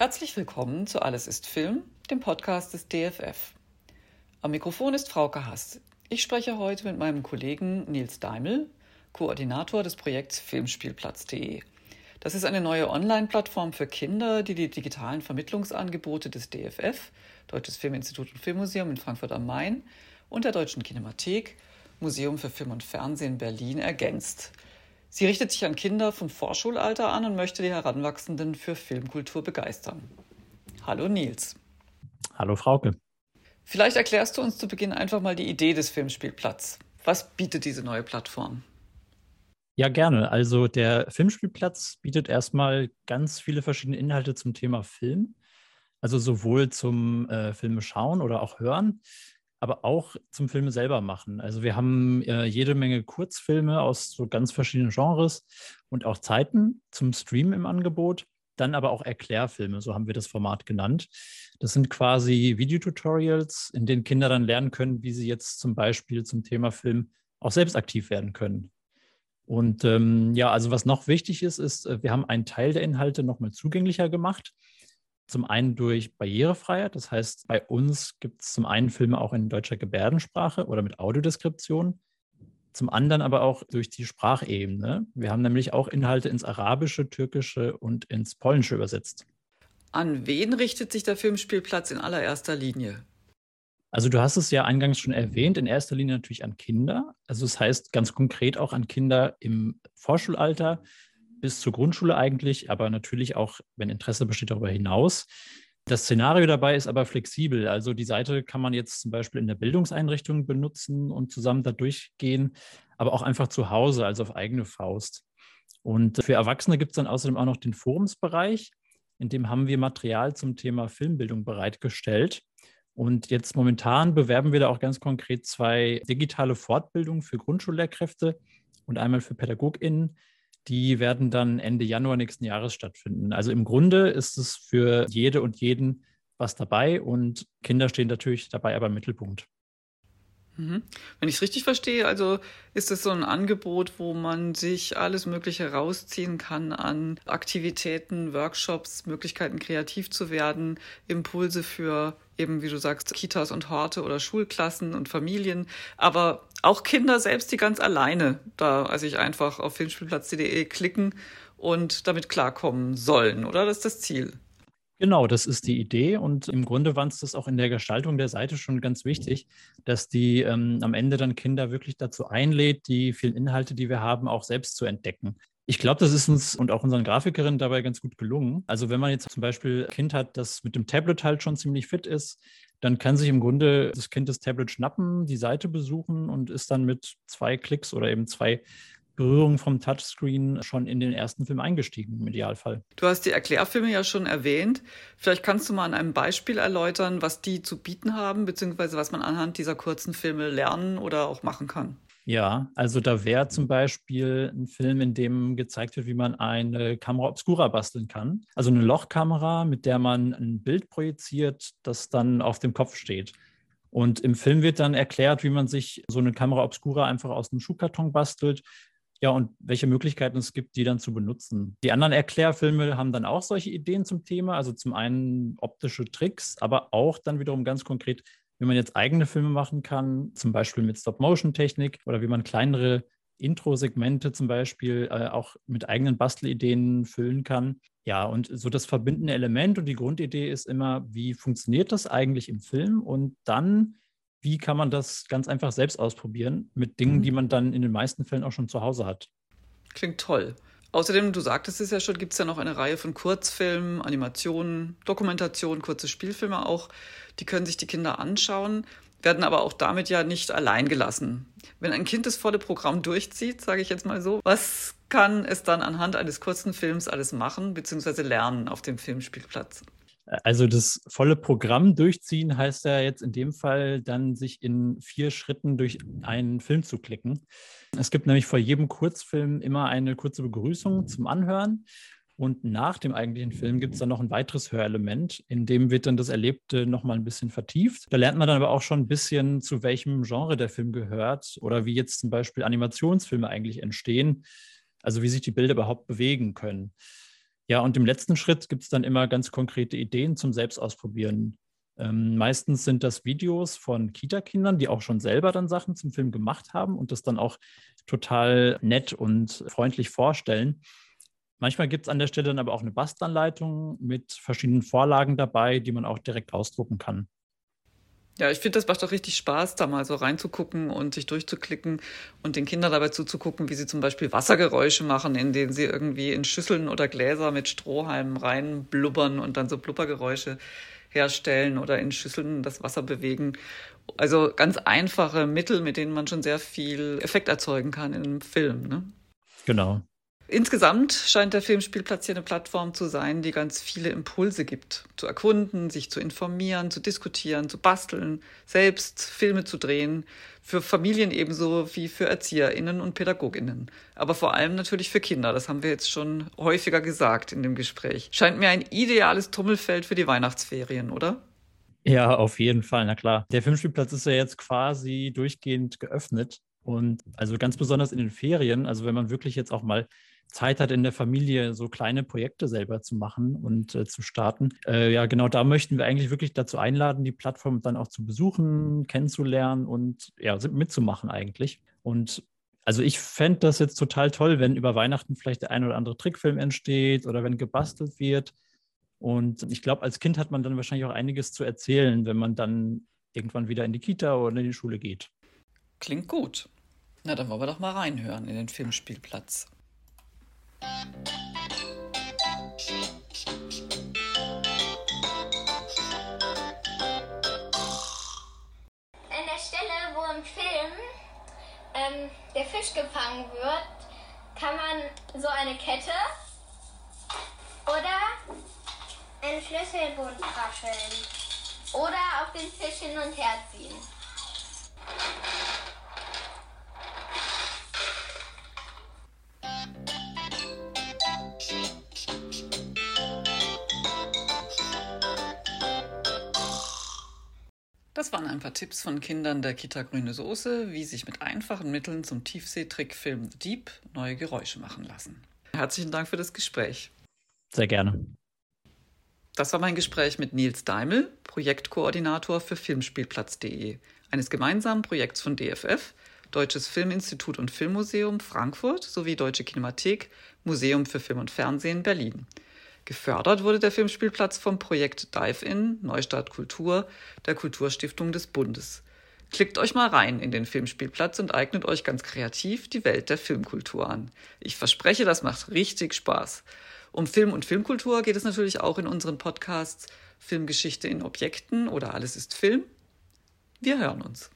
Herzlich willkommen zu Alles ist Film, dem Podcast des DFF. Am Mikrofon ist Frauke Hass. Ich spreche heute mit meinem Kollegen Nils Daimel, Koordinator des Projekts Filmspielplatz.de. Das ist eine neue Online-Plattform für Kinder, die die digitalen Vermittlungsangebote des DFF, Deutsches Filminstitut und Filmmuseum in Frankfurt am Main und der Deutschen Kinemathek, Museum für Film und Fernsehen Berlin ergänzt. Sie richtet sich an Kinder vom Vorschulalter an und möchte die Heranwachsenden für Filmkultur begeistern. Hallo Nils. Hallo Frauke. Vielleicht erklärst du uns zu Beginn einfach mal die Idee des Filmspielplatz. Was bietet diese neue Plattform? Ja, gerne. Also der Filmspielplatz bietet erstmal ganz viele verschiedene Inhalte zum Thema Film. Also sowohl zum äh, Filme schauen oder auch hören, aber auch zum Filme selber machen. Also wir haben äh, jede Menge Kurzfilme aus so ganz verschiedenen Genres und auch Zeiten zum Stream im Angebot. Dann aber auch Erklärfilme, so haben wir das Format genannt. Das sind quasi Videotutorials, in denen Kinder dann lernen können, wie sie jetzt zum Beispiel zum Thema Film auch selbst aktiv werden können. Und ähm, ja, also was noch wichtig ist, ist, äh, wir haben einen Teil der Inhalte nochmal zugänglicher gemacht. Zum einen durch Barrierefreiheit, das heißt, bei uns gibt es zum einen Filme auch in deutscher Gebärdensprache oder mit Audiodeskription, zum anderen aber auch durch die Sprachebene. Wir haben nämlich auch Inhalte ins Arabische, Türkische und ins Polnische übersetzt. An wen richtet sich der Filmspielplatz in allererster Linie? Also du hast es ja eingangs schon erwähnt, in erster Linie natürlich an Kinder. Also das heißt ganz konkret auch an Kinder im Vorschulalter, bis zur Grundschule eigentlich, aber natürlich auch, wenn Interesse besteht, darüber hinaus. Das Szenario dabei ist aber flexibel. Also die Seite kann man jetzt zum Beispiel in der Bildungseinrichtung benutzen und zusammen da durchgehen, aber auch einfach zu Hause, also auf eigene Faust. Und für Erwachsene gibt es dann außerdem auch noch den Forumsbereich, in dem haben wir Material zum Thema Filmbildung bereitgestellt. Und jetzt momentan bewerben wir da auch ganz konkret zwei digitale Fortbildungen für Grundschullehrkräfte und einmal für PädagogInnen, die werden dann Ende Januar nächsten Jahres stattfinden. Also im Grunde ist es für jede und jeden was dabei und Kinder stehen natürlich dabei aber im Mittelpunkt. Mhm. Wenn ich es richtig verstehe, also ist es so ein Angebot, wo man sich alles Mögliche rausziehen kann an Aktivitäten, Workshops, Möglichkeiten kreativ zu werden, Impulse für eben, wie du sagst, Kitas und Horte oder Schulklassen und Familien, aber auch Kinder selbst, die ganz alleine da, also ich einfach auf filmspielplatz.de klicken und damit klarkommen sollen, oder? Das ist das Ziel. Genau, das ist die Idee und im Grunde war es das auch in der Gestaltung der Seite schon ganz wichtig, dass die ähm, am Ende dann Kinder wirklich dazu einlädt, die vielen Inhalte, die wir haben, auch selbst zu entdecken. Ich glaube, das ist uns und auch unseren Grafikerinnen dabei ganz gut gelungen. Also wenn man jetzt zum Beispiel ein Kind hat, das mit dem Tablet halt schon ziemlich fit ist, dann kann sich im Grunde das Kind das Tablet schnappen, die Seite besuchen und ist dann mit zwei Klicks oder eben zwei Berührung vom Touchscreen schon in den ersten Film eingestiegen, im Idealfall. Du hast die Erklärfilme ja schon erwähnt. Vielleicht kannst du mal an einem Beispiel erläutern, was die zu bieten haben, beziehungsweise was man anhand dieser kurzen Filme lernen oder auch machen kann. Ja, also da wäre zum Beispiel ein Film, in dem gezeigt wird, wie man eine Kamera obscura basteln kann. Also eine Lochkamera, mit der man ein Bild projiziert, das dann auf dem Kopf steht. Und im Film wird dann erklärt, wie man sich so eine Kamera obscura einfach aus einem Schuhkarton bastelt ja, und welche Möglichkeiten es gibt, die dann zu benutzen. Die anderen Erklärfilme haben dann auch solche Ideen zum Thema, also zum einen optische Tricks, aber auch dann wiederum ganz konkret, wie man jetzt eigene Filme machen kann, zum Beispiel mit Stop-Motion-Technik oder wie man kleinere Intro-Segmente zum Beispiel äh, auch mit eigenen Bastelideen füllen kann. Ja, und so das verbindende Element und die Grundidee ist immer, wie funktioniert das eigentlich im Film? Und dann wie kann man das ganz einfach selbst ausprobieren mit Dingen, mhm. die man dann in den meisten Fällen auch schon zu Hause hat. Klingt toll. Außerdem, du sagtest es ja schon, gibt es ja noch eine Reihe von Kurzfilmen, Animationen, Dokumentationen, kurze Spielfilme auch. Die können sich die Kinder anschauen, werden aber auch damit ja nicht allein gelassen. Wenn ein Kind das volle Programm durchzieht, sage ich jetzt mal so, was kann es dann anhand eines kurzen Films alles machen bzw. lernen auf dem Filmspielplatz? Also das volle Programm durchziehen heißt ja jetzt in dem Fall dann, sich in vier Schritten durch einen Film zu klicken. Es gibt nämlich vor jedem Kurzfilm immer eine kurze Begrüßung zum Anhören. Und nach dem eigentlichen Film gibt es dann noch ein weiteres Hörelement, in dem wird dann das Erlebte nochmal ein bisschen vertieft. Da lernt man dann aber auch schon ein bisschen, zu welchem Genre der Film gehört oder wie jetzt zum Beispiel Animationsfilme eigentlich entstehen, also wie sich die Bilder überhaupt bewegen können. Ja, und im letzten Schritt gibt es dann immer ganz konkrete Ideen zum Selbstausprobieren. Ähm, meistens sind das Videos von Kita-Kindern, die auch schon selber dann Sachen zum Film gemacht haben und das dann auch total nett und freundlich vorstellen. Manchmal gibt es an der Stelle dann aber auch eine Bastanleitung mit verschiedenen Vorlagen dabei, die man auch direkt ausdrucken kann. Ja, ich finde, das macht doch richtig Spaß, da mal so reinzugucken und sich durchzuklicken und den Kindern dabei zuzugucken, wie sie zum Beispiel Wassergeräusche machen, indem sie irgendwie in Schüsseln oder Gläser mit Strohhalmen reinblubbern und dann so Blubbergeräusche herstellen oder in Schüsseln das Wasser bewegen. Also ganz einfache Mittel, mit denen man schon sehr viel Effekt erzeugen kann in einem Film. Ne? Genau. Insgesamt scheint der Filmspielplatz hier eine Plattform zu sein, die ganz viele Impulse gibt. Zu erkunden, sich zu informieren, zu diskutieren, zu basteln, selbst Filme zu drehen. Für Familien ebenso wie für ErzieherInnen und PädagogInnen. Aber vor allem natürlich für Kinder. Das haben wir jetzt schon häufiger gesagt in dem Gespräch. Scheint mir ein ideales Tummelfeld für die Weihnachtsferien, oder? Ja, auf jeden Fall, na klar. Der Filmspielplatz ist ja jetzt quasi durchgehend geöffnet. Und also ganz besonders in den Ferien, also wenn man wirklich jetzt auch mal Zeit hat in der Familie, so kleine Projekte selber zu machen und äh, zu starten. Äh, ja, genau da möchten wir eigentlich wirklich dazu einladen, die Plattform dann auch zu besuchen, kennenzulernen und ja, mitzumachen eigentlich. Und also ich fände das jetzt total toll, wenn über Weihnachten vielleicht der ein oder andere Trickfilm entsteht oder wenn gebastelt wird. Und ich glaube, als Kind hat man dann wahrscheinlich auch einiges zu erzählen, wenn man dann irgendwann wieder in die Kita oder in die Schule geht. Klingt gut. Na, dann wollen wir doch mal reinhören in den Filmspielplatz. An der Stelle, wo im Film ähm, der Fisch gefangen wird, kann man so eine Kette oder einen Schlüsselbund rascheln oder auf den Fisch hin und her ziehen. Das waren ein paar Tipps von Kindern der Kita Grüne Soße, wie sich mit einfachen Mitteln zum Tiefseetrickfilm The Deep neue Geräusche machen lassen. Herzlichen Dank für das Gespräch. Sehr gerne. Das war mein Gespräch mit Nils Daimel, Projektkoordinator für Filmspielplatz.de, eines gemeinsamen Projekts von DFF, Deutsches Filminstitut und Filmmuseum Frankfurt sowie Deutsche Kinemathek, Museum für Film und Fernsehen Berlin. Gefördert wurde der Filmspielplatz vom Projekt Dive-In Neustart Kultur der Kulturstiftung des Bundes. Klickt euch mal rein in den Filmspielplatz und eignet euch ganz kreativ die Welt der Filmkultur an. Ich verspreche, das macht richtig Spaß. Um Film und Filmkultur geht es natürlich auch in unseren Podcasts Filmgeschichte in Objekten oder Alles ist Film. Wir hören uns.